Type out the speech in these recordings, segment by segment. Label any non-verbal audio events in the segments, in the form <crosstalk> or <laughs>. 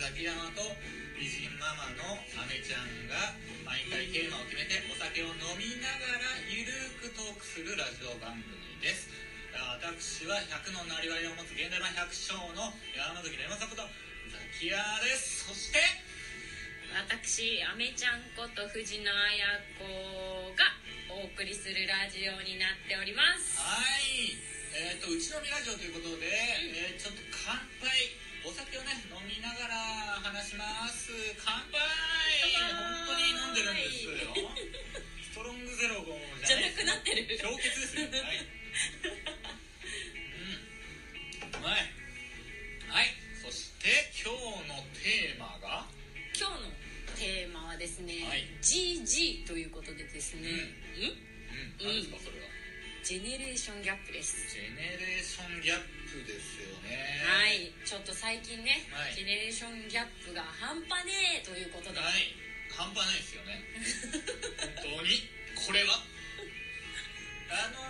ザキヤマと美人ママのアメちゃんが毎回テーマを決めてお酒を飲みながらゆるくトークするラジオ番組です。私は100のなりわいを持つ現代版百姓の山崎レマサことザキヤです。そして私アメちゃんこと藤野綾子がお送りするラジオになっております。はい。えーと、とうちのみラジオということで、えー、ちょっと乾杯。お酒をね飲みながら話します。乾杯。本当に飲んでるんですよストロングゼロじじゃゃなくなってる氷結です。よはい。うんうまいはいそして今日のテーマが今日のテーマはですね、はい GG ということでですね、うんん。うん。何ですかそれは？ジェネレーションギャップです。ジェネレーションギャップですよね。はい。ちょっと最近ね、はい。ジェネレーションギャップが半端ねえということで、はい。半端ないですよね。本当に？これは？あの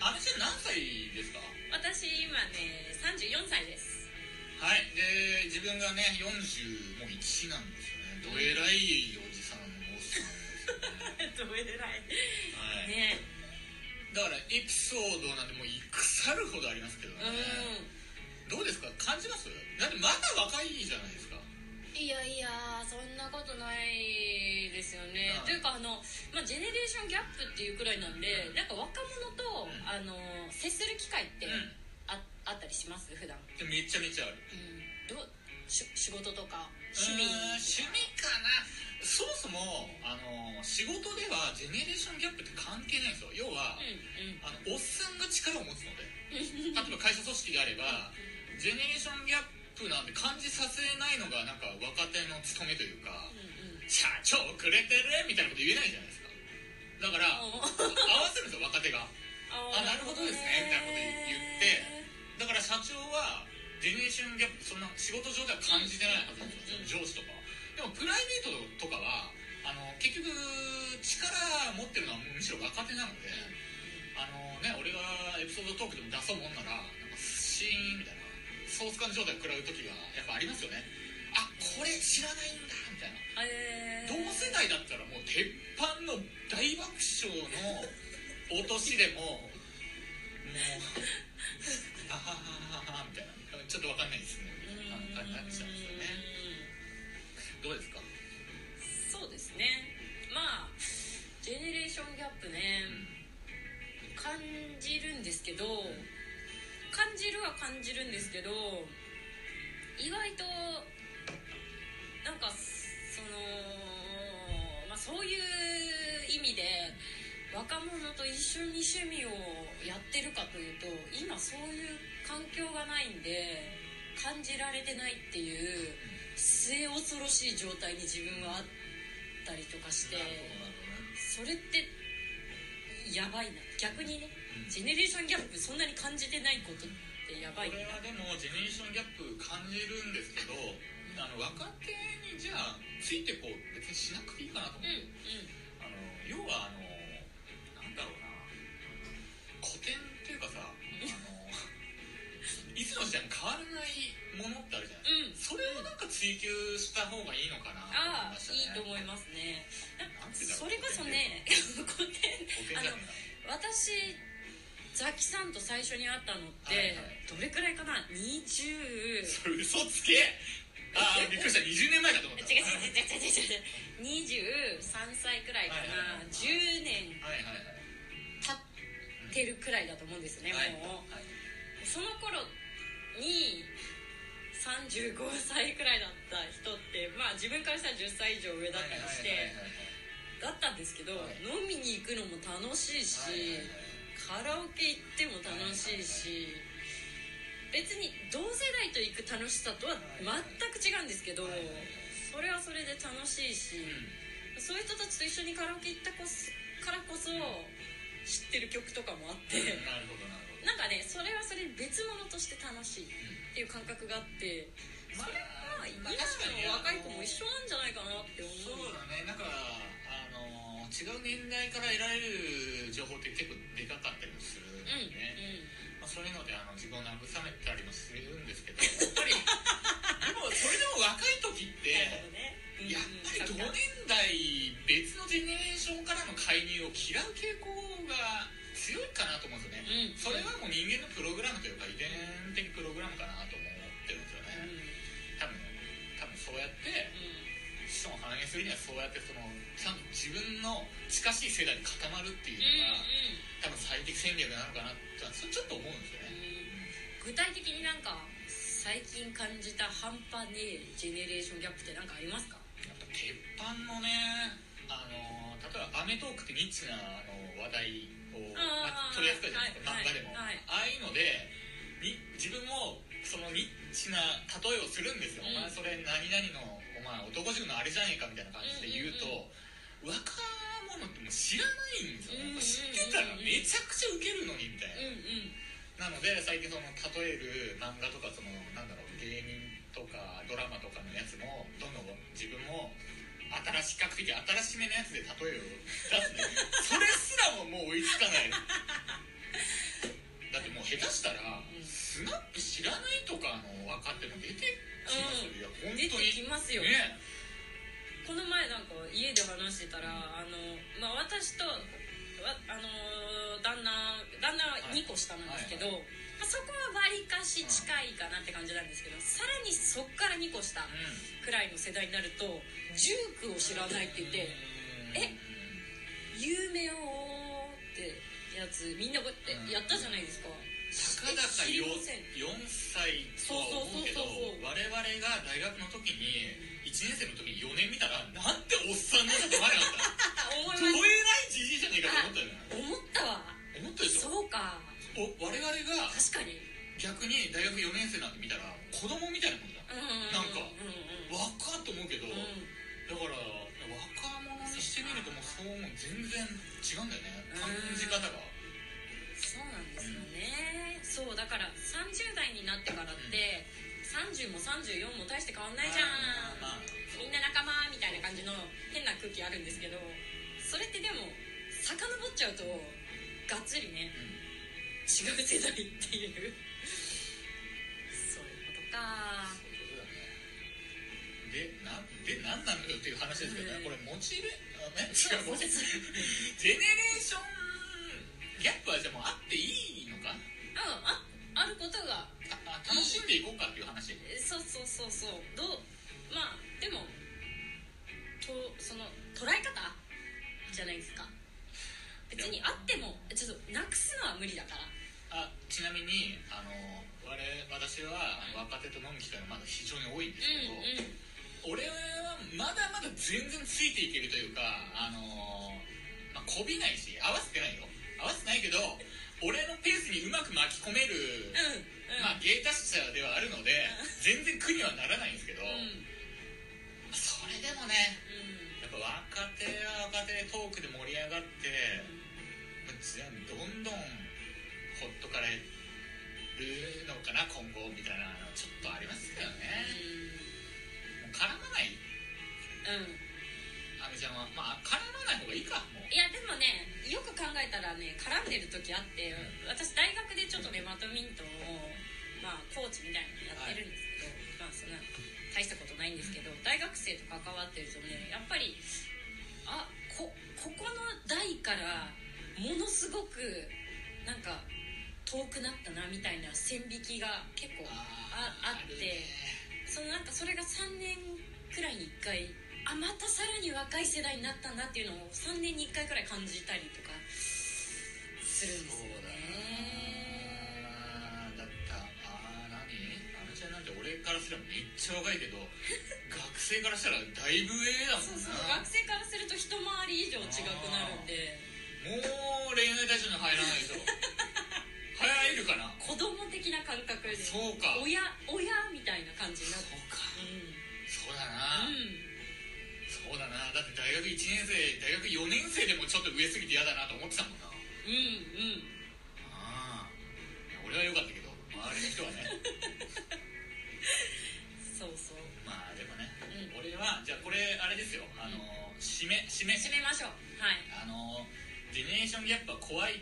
ー、安倍さん何歳ですか？私今ね34歳です。はい。で自分がね40もう1なんですよね。どえらいおじさんおっさんですよね。<laughs> どえらいだからエピソードなんてもう腐るほどありますけどね、うどうですか？感じます？だってまだ若いじゃないですか。んいやいやそんなことないですよね、うんというかあの、まあ、ジェネレーションギャップっていうくらいなんでなんか若者と、うん。あの接する機会ってうん。あ,、あったりします？普段。でめちゃめちゃある。うん。ど仕事とか趣味。趣味かな。そもそもあの仕事ではジェネレーションギャップって関係ないんですよ。要は、うんうん。あのおっさんが力を持つので。例えば会社組織であればジェネレーションギャップなんて感じさせないのがなんか若手の務めというかうんうん。社長くれてるみたいなこと言えないじゃないですか。だから合わせるんですよ若手が。あなるほどですねみたいなこと言って。だから社長はジェネレーションギャップそんな仕事上では感じてないはずなんですよ、上司とかは。でもプライベートとかはあの結局力持ってるのはむしろ若手なのであのね俺がエピソードトークでも出そうもんならなんかシーンみたいなソース感状態食らう時がやっぱありますよね。あこれ知らないんだみたいな。えー。同世代だったらもう鉄板の大爆笑の落としでももう <laughs> あははははみたいなちょっとわかんないですね。若者と一緒に趣味をやってるかというと今そういう環境がないんで感じられてないっていう末恐ろしい状態に自分はあったりとかしてそれってやばいな。逆にねうん。ジェネレーションギャップそんなに感じてないことってやばいこれはでもジェネレーションギャップ感じるんですけどあの若手にじゃあついてこう別にしなくていいかなと思うんって、あのうん要はあのなんだろうな古典っていうかさあのいつの時代も変わらないものってあるじゃない。ですか、それをなんか追求した方がいいのかなああねいいと思いますね。そうれこそね古典古典じゃねえな私ザキさんと最初に会ったのって、はいはい。どれくらいかな？20それ嘘つけ。ああびっくりした。20年前だと思った。違う違う違う違う違う。23歳くらいかはいはいなはい。10年。はいはいはい。経ってるくらいだと思うんですね、はい。もう。はい。その頃に35歳くらいだった人ってまあ自分からしたら10歳以上上だったりして、だったんですけど、はい。飲みに行くのも楽しいし、カラオケ行っても楽しいし、別に同世代と行く楽しさとは全く違うんですけど、それはそれで楽しいし、そういう人たちと一緒にカラオケ行ったからこそ知ってる曲とかもあって、うんなるほどなるほど。なんかねそれはそれ別物として楽しいっていう感覚があって。それはまあ今の若い子も一緒なんじゃないかなって思う。そうだね。なんかあの違う年代から得られる情報って結構でかかったりもするんうんでね、まあ、そういうのであの自分を慰めたりもするんですけどやっぱりでもそれでも若い時って <laughs> ね。やっぱり同年代別のジェネレーション嫌う傾向が強いかなと思うんですよね、うん。それはもう人間のプログラムというか遺伝的プログラムかなと思ってるんですようん。ね、多分多分そうやって子孫を繁栄するにはそうやってそのちゃんと自分の近しい世代に固まるっていううんのが、多分最適戦略なのかなってそれちょっと思うんですよね、具体的になんか最近感じた半端ねえジェネレーションギャップって何かありますか？やっぱ鉄板のねあの例えば『アメトーーク』ってニッチなあの話題を、まあ、取り扱うじゃないですか、はい漫画でも、はい。ああいうのでに自分もそのニッチな例えをするんですよ、うん。お前それ何々のお前男塾のあれじゃねえかみたいな感じで言うと、若者ってもう知らないんですよ、うんうんうんうん。知ってたらめちゃくちゃウケるのにみたいな、うんうん。なので最近その例える漫画とかそのなんだろう芸人とかドラマとかのやつもどんどん自分も新しい比較的新しめのやつで例えを出すね。それすらももう追いつかない。だってもう下手したらスナップ知らないとかの若手も出てきますよ、いや本出てきますよ、ね。この前なんか家で話してたらあの、まあ、私とわあの旦那旦那は2個下なんですけど、まあ、そこはわりかし近いかなって感じなんですけどさらにそっから2個下くらいの世代になるとジュークを知らないって言ってえ？有名よーってやつみんなこうやってやったじゃないですか。たかだか知り 4, ません。歳とは思うけどそうそうそうそう。我々が大学の時に1年生の時に4年見たらなんておっさんなんだ。と <laughs> 思わなかった思えまないじじいじゃねえかと思ったよね。す思ったわお我々が確かに。逆に大学4年生なんて見たら子供みたいなもんだ。うんなんかうんうん。うん若っと思うけど、うん。だから若者にしてみるともうそうもう全然違うんだよね。感じ方が。そうなんですよね。そうだから30代になってからって30も34も大して変わんないじゃん。まあまあみんな仲間みたいな感じの変な空気あるんですけどそれってでも遡っちゃうとがっつりね違う世代っていう。そういうことか。そういうことだね。でなんで何なのよっていう話ですけどね、うん。これモチベあね？違うモチベジェネレーションギャップはじゃあもうあっていいのか？うんああることが。ああ楽しんでいこうかっていう話？えそうそうそうそう。どうまあでもとその捉え方？じゃないですか。別にあってもちょっとなくすのは無理だからあちなみにあの我私は若手と飲む機会がまだ非常に多いんですけど、うんうん。俺はまだまだ全然ついていけるというかあのーまあこびないし合わせてないよ。合わせてないけど俺のペースにうまく巻き込める、うんうん。まあ芸達者ではあるので全然苦にはならないんですけど、うんな今後みたいなのちょっとありますけどね。もう絡まない。うん。うんあみちゃんはまあ絡まない方がいいかもう。いやでもねよく考えたらね絡んでる時あって私大学でちょっとねバドミントンをまあコーチみたいなのやってるんですけど、まあそんな大したことないんですけど大学生と関わってるとねやっぱりあこここの代からものすごくなんか遠くなったなみたいな線引きが結構ああってそのなんかそれが3年くらいに1回あまたさらに若い世代になったんだっていうのを3年に1回くらい感じたりとかするんですよね。だった。あー何？あみちゃんなんて俺からすればめっちゃ若いけど <laughs> 学生からしたらだいぶ上だもんそうそう。な学生からすると一回り以上違くなるんで。もうそうか。親親みたいな感じになってそうか。うん。そうだな、うん。そうだな。だって大学1年生大学4年生でもちょっと上すぎて嫌だなと思ってたもんな。うんうん。ああ俺は良かったけど。周りの人はね。<laughs> そうそう。まあでもね、うん。俺はじゃあこれあれですよ。あの締め締め。締めましょう。はい。あのジェネレーションギャップは怖い。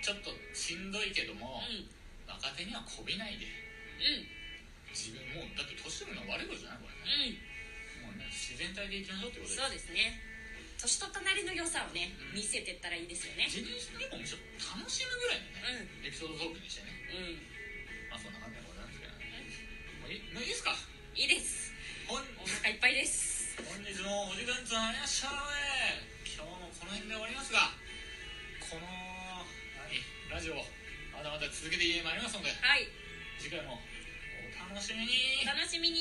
ちょっとしんどいけども、うん若手にはこびないで。うん。自分もうだって年取るのは悪いことじゃないこれね、うん。もうね自然体でいきましょうってことです。そうですね。年と隣の良さをねうん。見せてったらいいですよね。ジェネレーションギャップをむしろ楽しむぐらいのね、うん。エピソードトークにしてね。うん。まあそんな感じでございますけどね。もういいもういいですか？いいです。本お腹いっぱいです。本日のお時間となりましたので今日もこの辺で終わりますがこの何？ラジオまだまだ続けてまいりますのではい。次回もお楽しみに。お楽しみに